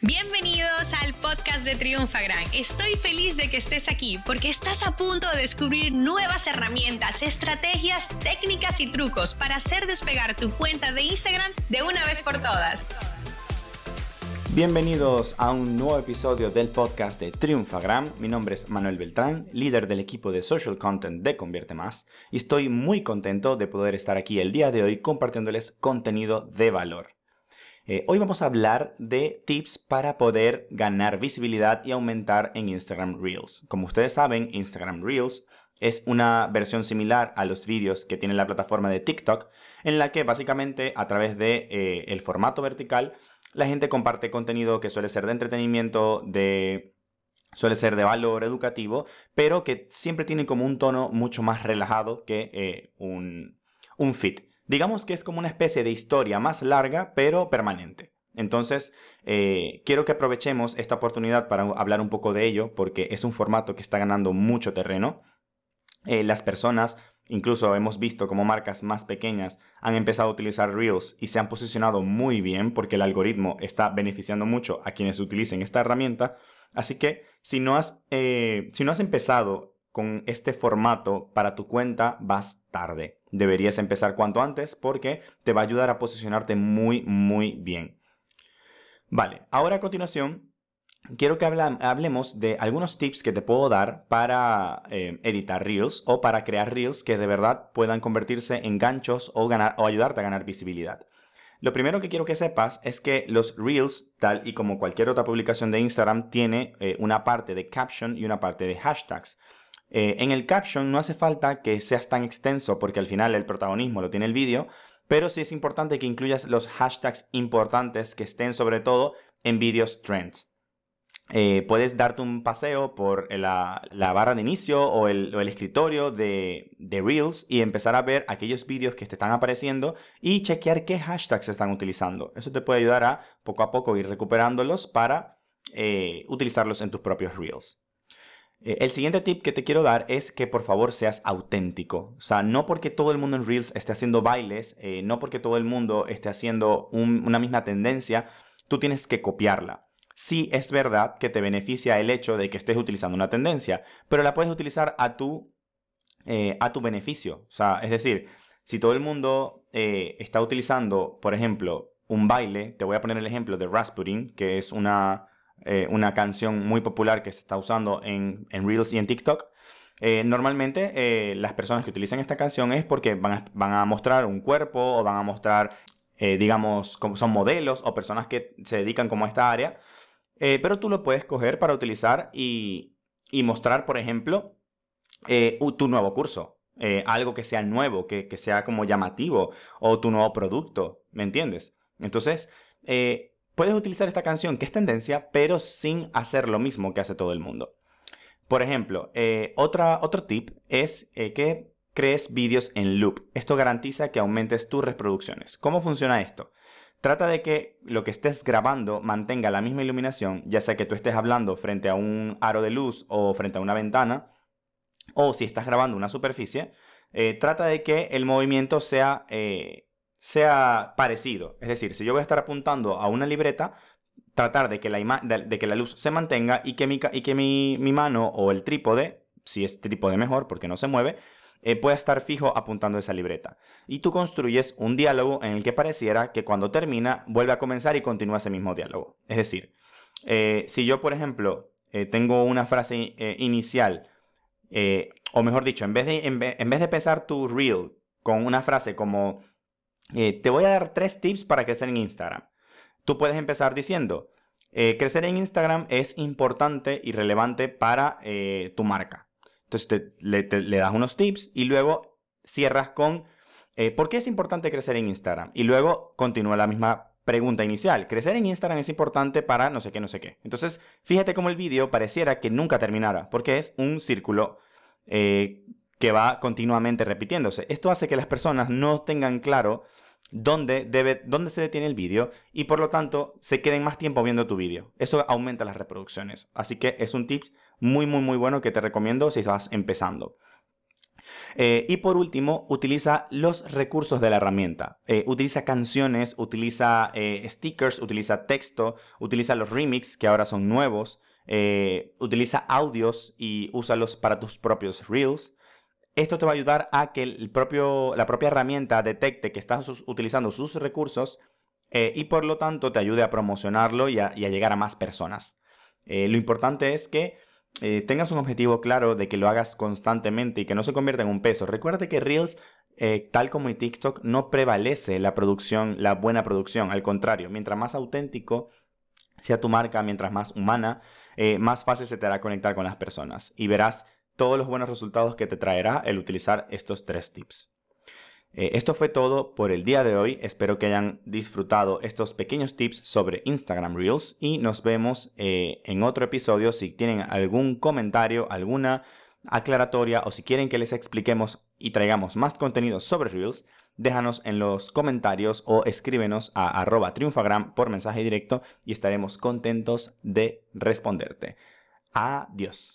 Bienvenidos al podcast de Triunfagram. Estoy feliz de que estés aquí porque estás a punto de descubrir nuevas herramientas, estrategias, técnicas y trucos para hacer despegar tu cuenta de Instagram de una vez por todas. Bienvenidos a un nuevo episodio del podcast de Triunfagram. Mi nombre es Manuel Beltrán, líder del equipo de social content de Convierte Más, y estoy muy contento de poder estar aquí el día de hoy compartiéndoles contenido de valor. Eh, hoy vamos a hablar de tips para poder ganar visibilidad y aumentar en Instagram Reels. Como ustedes saben, Instagram Reels es una versión similar a los vídeos que tiene la plataforma de TikTok, en la que básicamente a través de eh, el formato vertical la gente comparte contenido que suele ser de entretenimiento, de suele ser de valor educativo, pero que siempre tiene como un tono mucho más relajado que eh, un, un feed. Digamos que es como una especie de historia más larga, pero permanente. Entonces, eh, quiero que aprovechemos esta oportunidad para hablar un poco de ello, porque es un formato que está ganando mucho terreno. Eh, las personas, incluso hemos visto como marcas más pequeñas han empezado a utilizar Reels y se han posicionado muy bien porque el algoritmo está beneficiando mucho a quienes utilicen esta herramienta. Así que si no has, eh, si no has empezado con este formato para tu cuenta, vas tarde. Deberías empezar cuanto antes porque te va a ayudar a posicionarte muy, muy bien. Vale, ahora a continuación quiero que hablemos de algunos tips que te puedo dar para eh, editar Reels o para crear Reels que de verdad puedan convertirse en ganchos o, ganar, o ayudarte a ganar visibilidad. Lo primero que quiero que sepas es que los Reels, tal y como cualquier otra publicación de Instagram, tiene eh, una parte de caption y una parte de hashtags. Eh, en el caption no hace falta que seas tan extenso porque al final el protagonismo lo tiene el vídeo, pero sí es importante que incluyas los hashtags importantes que estén sobre todo en vídeos trends. Eh, puedes darte un paseo por la, barra de inicio o el, escritorio de, Reels y empezar a ver aquellos vídeos que te están apareciendo y chequear qué hashtags se están utilizando. Eso te puede ayudar a poco a poco ir recuperándolos para eh, utilizarlos en tus propios Reels. Eh, el siguiente tip que te quiero dar es que por favor seas auténtico. O sea, no porque todo el mundo en Reels esté haciendo bailes, eh, no porque todo el mundo esté haciendo una misma tendencia, tú tienes que copiarla. Sí es verdad que te beneficia el hecho de que estés utilizando una tendencia, pero la puedes utilizar a tu, eh, a tu beneficio. O sea, es decir, si todo el mundo está utilizando, por ejemplo, un baile, te voy a poner el ejemplo de Rasputin, que es una, eh, una canción muy popular que se está usando en, Reels y en TikTok. Eh, normalmente eh, las personas que utilizan esta canción es porque van a, mostrar un cuerpo o van a mostrar, digamos, como son modelos o personas que se dedican como a esta área. pero tú lo puedes coger para utilizar y, mostrar, por ejemplo, tu nuevo curso. algo que sea nuevo, que, que, sea como llamativo o tu nuevo producto, ¿me entiendes? Entonces, puedes utilizar esta canción que es tendencia, pero sin hacer lo mismo que hace todo el mundo. Por ejemplo, eh, otra, otro tip es eh, que crees vídeos en loop. Esto garantiza que aumentes tus reproducciones. ¿Cómo funciona esto? Trata de que lo que estés grabando mantenga la misma iluminación, ya sea que tú estés hablando frente a un aro de luz o frente a una ventana, o si estás grabando una superficie, eh, trata de que el movimiento sea sea parecido. Es decir, si yo voy a estar apuntando a una libreta, tratar de que la, de, que la luz se mantenga y que, mi, y que mi, mano o el trípode, si es trípode mejor porque no se mueve, eh, pueda estar fijo apuntando esa libreta. Y tú construyes un diálogo en el que pareciera que cuando termina vuelve a comenzar y continúa ese mismo diálogo. Es decir, eh, si yo, por ejemplo, eh, tengo una frase inicial, o mejor dicho, en vez, de, en vez de empezar tu reel con una frase como eh, te voy a dar tres tips para crecer en Instagram. Tú puedes empezar diciendo, eh, crecer en Instagram es importante y relevante para eh, tu marca. Entonces le, das unos tips y luego cierras con, ¿por qué es importante crecer en Instagram? Y luego continúa la misma pregunta inicial. Crecer en Instagram es importante para no sé qué, no sé qué. Entonces, fíjate cómo el vídeo pareciera que nunca terminara, porque es un círculo que va continuamente repitiéndose. Esto hace que las personas no tengan claro dónde, debe, dónde se detiene el vídeo y por lo tanto se queden más tiempo viendo tu vídeo. Eso aumenta las reproducciones. Así que es un tip muy, muy, muy bueno que te recomiendo si vas empezando. Eh, y por último, utiliza los recursos de la herramienta. Eh, utiliza canciones, utiliza eh, stickers, utiliza texto, utiliza los remix que ahora son nuevos, utiliza audios y úsalos para tus propios reels. Esto te va a ayudar a que el propio, la propia herramienta detecte que estás utilizando sus recursos y por lo tanto te ayude a promocionarlo y a llegar a más personas. lo importante es que eh, tengas un objetivo claro de que lo hagas constantemente y que no se convierta en un peso. Recuerda que Reels, eh, tal como en TikTok, no prevalece la producción, la buena producción. Al contrario, mientras más auténtico sea tu marca, mientras más humana, eh, más fácil se te hará conectar con las personas. Y verás todos los buenos resultados que te traerá el utilizar estos tres tips. Eh, esto fue todo por el día de hoy. Espero que hayan disfrutado estos pequeños tips sobre Instagram Reels y nos vemos eh, en otro episodio. Si tienen algún comentario, alguna aclaratoria o si quieren que les expliquemos y traigamos más contenido sobre Reels, déjanos en los comentarios o escríbenos a arroba triunfagram por mensaje directo y estaremos contentos de responderte. Adiós.